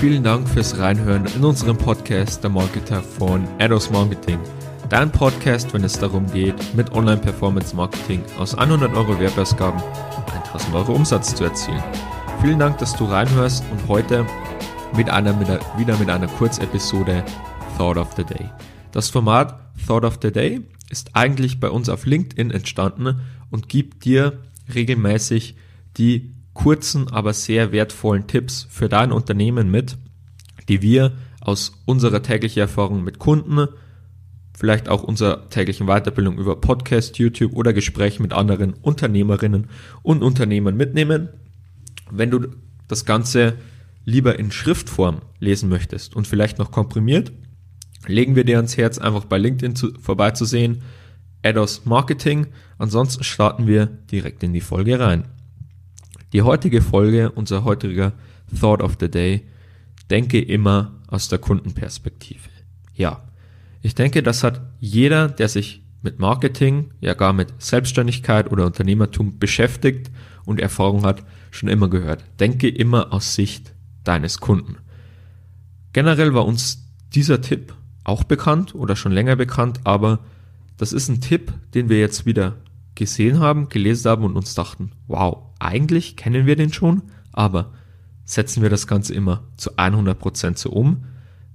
vielen Dank fürs Reinhören in unserem Podcast Der Marketer von Ados Marketing. Dein Podcast, wenn es darum geht, mit Online-Performance-Marketing aus 100 Euro Werbeausgaben 1000 Euro Umsatz zu erzielen. Vielen Dank, dass du reinhörst und heute mit einer, mit einer, wieder mit einer Kurzepisode Thought of the Day. Das Format Thought of the Day ist eigentlich bei uns auf LinkedIn entstanden und gibt dir regelmäßig die kurzen, aber sehr wertvollen Tipps für dein Unternehmen mit, die wir aus unserer täglichen Erfahrung mit Kunden, vielleicht auch unserer täglichen Weiterbildung über Podcast, YouTube oder Gespräche mit anderen Unternehmerinnen und Unternehmern mitnehmen. Wenn du das Ganze lieber in Schriftform lesen möchtest und vielleicht noch komprimiert, legen wir dir ans Herz, einfach bei LinkedIn zu, vorbeizusehen. Ados Marketing. Ansonsten starten wir direkt in die Folge rein. Die heutige Folge, unser heutiger Thought of the Day, denke immer aus der Kundenperspektive. Ja, ich denke, das hat jeder, der sich mit Marketing, ja gar mit Selbstständigkeit oder Unternehmertum beschäftigt und Erfahrung hat, schon immer gehört. Denke immer aus Sicht deines Kunden. Generell war uns dieser Tipp auch bekannt oder schon länger bekannt, aber das ist ein Tipp, den wir jetzt wieder gesehen haben, gelesen haben und uns dachten, wow, eigentlich kennen wir den schon, aber setzen wir das Ganze immer zu 100% so um,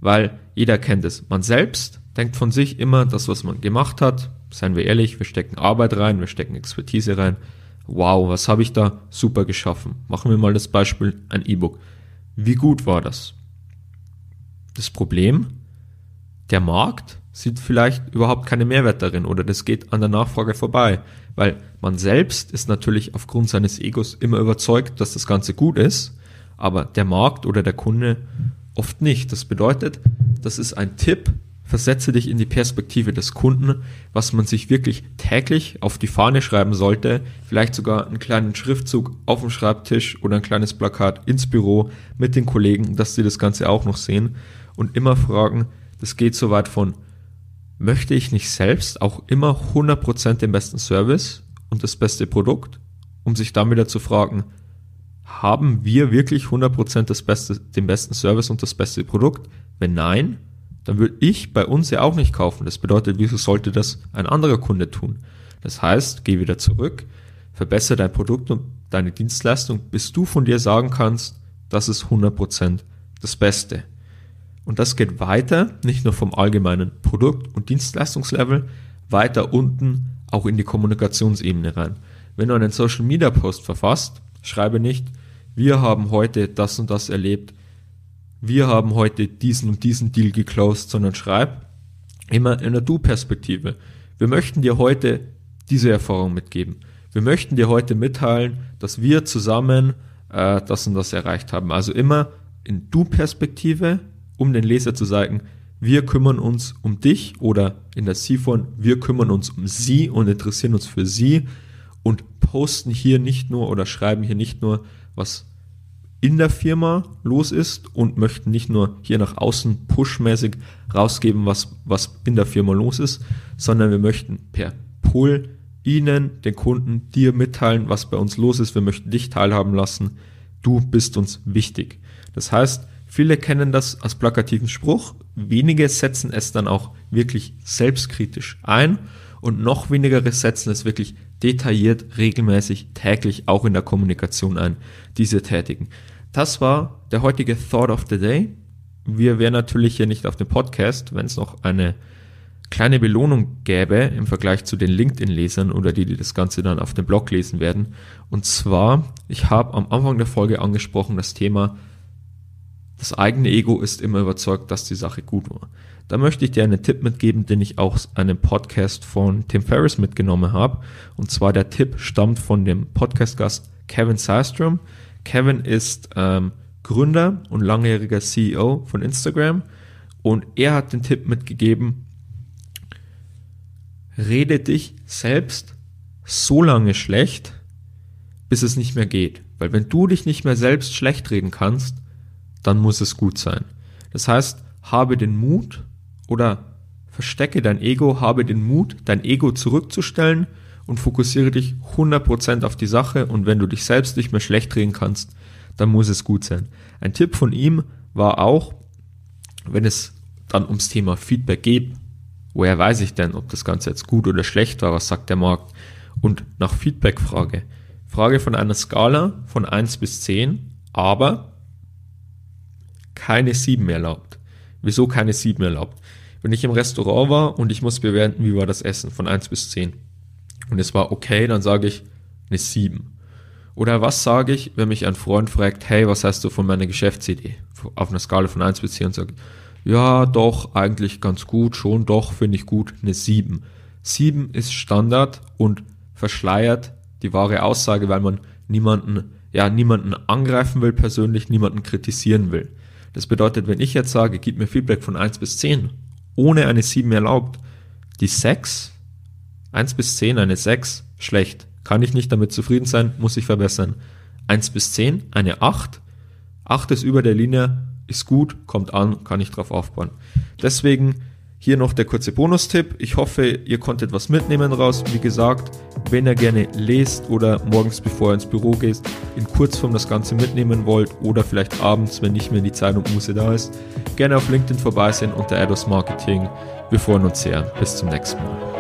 weil jeder kennt es. Man selbst denkt von sich immer, das, was man gemacht hat, seien wir ehrlich, wir stecken Arbeit rein, wir stecken Expertise rein. Wow, was habe ich da super geschaffen? Machen wir mal das Beispiel ein E-Book. Wie gut war das? Das Problem, der Markt sieht vielleicht überhaupt keinen Mehrwert darin oder das geht an der Nachfrage vorbei, weil man selbst ist natürlich aufgrund seines Egos immer überzeugt, dass das Ganze gut ist, aber der Markt oder der Kunde oft nicht. Das bedeutet, das ist ein Tipp, versetze dich in die Perspektive des Kunden, was man sich wirklich täglich auf die Fahne schreiben sollte, vielleicht sogar einen kleinen Schriftzug auf dem Schreibtisch oder ein kleines Plakat ins Büro mit den Kollegen, dass sie das Ganze auch noch sehen und immer fragen, das geht so weit von möchte ich nicht selbst auch immer 100% den besten Service und das beste Produkt, um sich dann wieder zu fragen, haben wir wirklich 100% das beste, den besten Service und das beste Produkt? Wenn nein, dann würde ich bei uns ja auch nicht kaufen. Das bedeutet, wieso sollte das ein anderer Kunde tun? Das heißt, geh wieder zurück, verbessere dein Produkt und deine Dienstleistung, bis du von dir sagen kannst, das ist 100% das Beste. Und das geht weiter, nicht nur vom allgemeinen Produkt- und Dienstleistungslevel, weiter unten auch in die Kommunikationsebene rein. Wenn du einen Social Media Post verfasst, schreibe nicht, wir haben heute das und das erlebt, wir haben heute diesen und diesen Deal geclosed, sondern schreib immer in der Du-Perspektive. Wir möchten dir heute diese Erfahrung mitgeben. Wir möchten dir heute mitteilen, dass wir zusammen äh, das und das erreicht haben. Also immer in Du-Perspektive um den Leser zu sagen, wir kümmern uns um dich oder in der Sie-Form, wir kümmern uns um Sie und interessieren uns für Sie und posten hier nicht nur oder schreiben hier nicht nur, was in der Firma los ist und möchten nicht nur hier nach außen pushmäßig rausgeben, was, was in der Firma los ist, sondern wir möchten per Pull Ihnen, den Kunden, dir mitteilen, was bei uns los ist. Wir möchten dich teilhaben lassen. Du bist uns wichtig. Das heißt, Viele kennen das als plakativen Spruch, wenige setzen es dann auch wirklich selbstkritisch ein und noch weniger setzen es wirklich detailliert, regelmäßig, täglich auch in der Kommunikation ein, diese tätigen. Das war der heutige Thought of the Day. Wir wären natürlich hier nicht auf dem Podcast, wenn es noch eine kleine Belohnung gäbe im Vergleich zu den LinkedIn-Lesern oder die, die das Ganze dann auf dem Blog lesen werden. Und zwar, ich habe am Anfang der Folge angesprochen das Thema das eigene Ego ist immer überzeugt, dass die Sache gut war. Da möchte ich dir einen Tipp mitgeben, den ich aus einem Podcast von Tim Ferriss mitgenommen habe. Und zwar der Tipp stammt von dem Podcast-Gast Kevin Systrom. Kevin ist ähm, Gründer und langjähriger CEO von Instagram und er hat den Tipp mitgegeben, rede dich selbst so lange schlecht, bis es nicht mehr geht. Weil wenn du dich nicht mehr selbst schlecht reden kannst, dann muss es gut sein. Das heißt, habe den Mut oder verstecke dein Ego, habe den Mut, dein Ego zurückzustellen und fokussiere dich 100% auf die Sache und wenn du dich selbst nicht mehr schlecht drehen kannst, dann muss es gut sein. Ein Tipp von ihm war auch, wenn es dann ums Thema Feedback geht, woher weiß ich denn, ob das Ganze jetzt gut oder schlecht war, was sagt der Markt? Und nach Feedback frage. Frage von einer Skala von 1 bis 10, aber keine 7 erlaubt. Wieso keine 7 erlaubt? Wenn ich im Restaurant war und ich muss bewerten, wie war das Essen von 1 bis 10 und es war okay, dann sage ich eine 7. Oder was sage ich, wenn mich ein Freund fragt, hey, was hast du von meiner Geschäftsidee? Auf einer Skala von 1 bis 10 und sage, ja, doch, eigentlich ganz gut, schon, doch, finde ich gut, eine 7. 7 ist Standard und verschleiert die wahre Aussage, weil man niemanden, ja, niemanden angreifen will persönlich, niemanden kritisieren will. Das bedeutet, wenn ich jetzt sage, gib mir Feedback von 1 bis 10, ohne eine 7 erlaubt, die 6, 1 bis 10, eine 6, schlecht. Kann ich nicht damit zufrieden sein, muss ich verbessern. 1 bis 10, eine 8. 8 ist über der Linie, ist gut, kommt an, kann ich drauf aufbauen. Deswegen hier noch der kurze Bonustipp. Ich hoffe, ihr konntet was mitnehmen raus. Wie gesagt, wenn ihr gerne lest oder morgens bevor ihr ins Büro geht, in Kurzform das Ganze mitnehmen wollt oder vielleicht abends, wenn nicht mehr die Zeit und Muße da ist, gerne auf LinkedIn vorbeisehen unter Ados Marketing. Wir freuen uns sehr. Bis zum nächsten Mal.